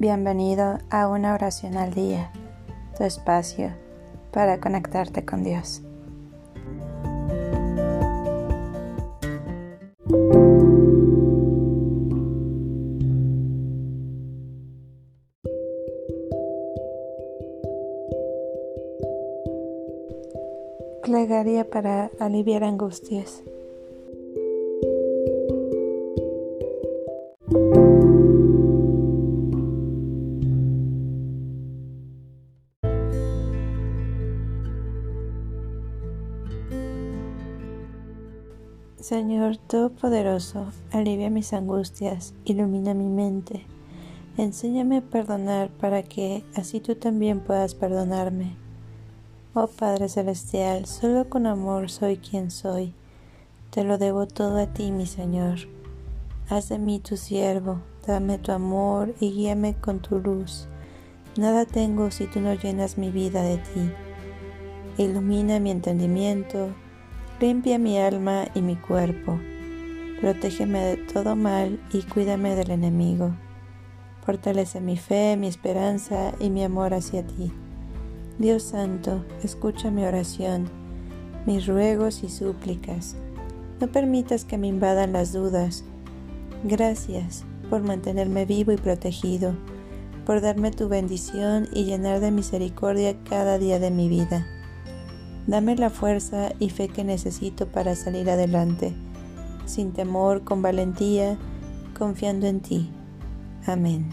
Bienvenido a una oración al día, tu espacio para conectarte con Dios. Plegaria para aliviar angustias. Señor Todopoderoso, alivia mis angustias, ilumina mi mente, enséñame a perdonar para que así tú también puedas perdonarme. Oh Padre Celestial, solo con amor soy quien soy. Te lo debo todo a ti, mi Señor. Haz de mí tu siervo, dame tu amor y guíame con tu luz. Nada tengo si tú no llenas mi vida de ti. Ilumina mi entendimiento, Limpia mi alma y mi cuerpo. Protégeme de todo mal y cuídame del enemigo. Fortalece mi fe, mi esperanza y mi amor hacia ti. Dios Santo, escucha mi oración, mis ruegos y súplicas. No permitas que me invadan las dudas. Gracias por mantenerme vivo y protegido, por darme tu bendición y llenar de misericordia cada día de mi vida. Dame la fuerza y fe que necesito para salir adelante, sin temor, con valentía, confiando en ti. Amén.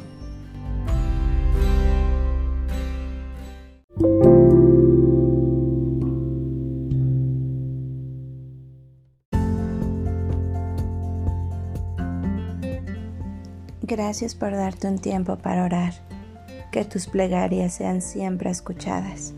Gracias por darte un tiempo para orar. Que tus plegarias sean siempre escuchadas.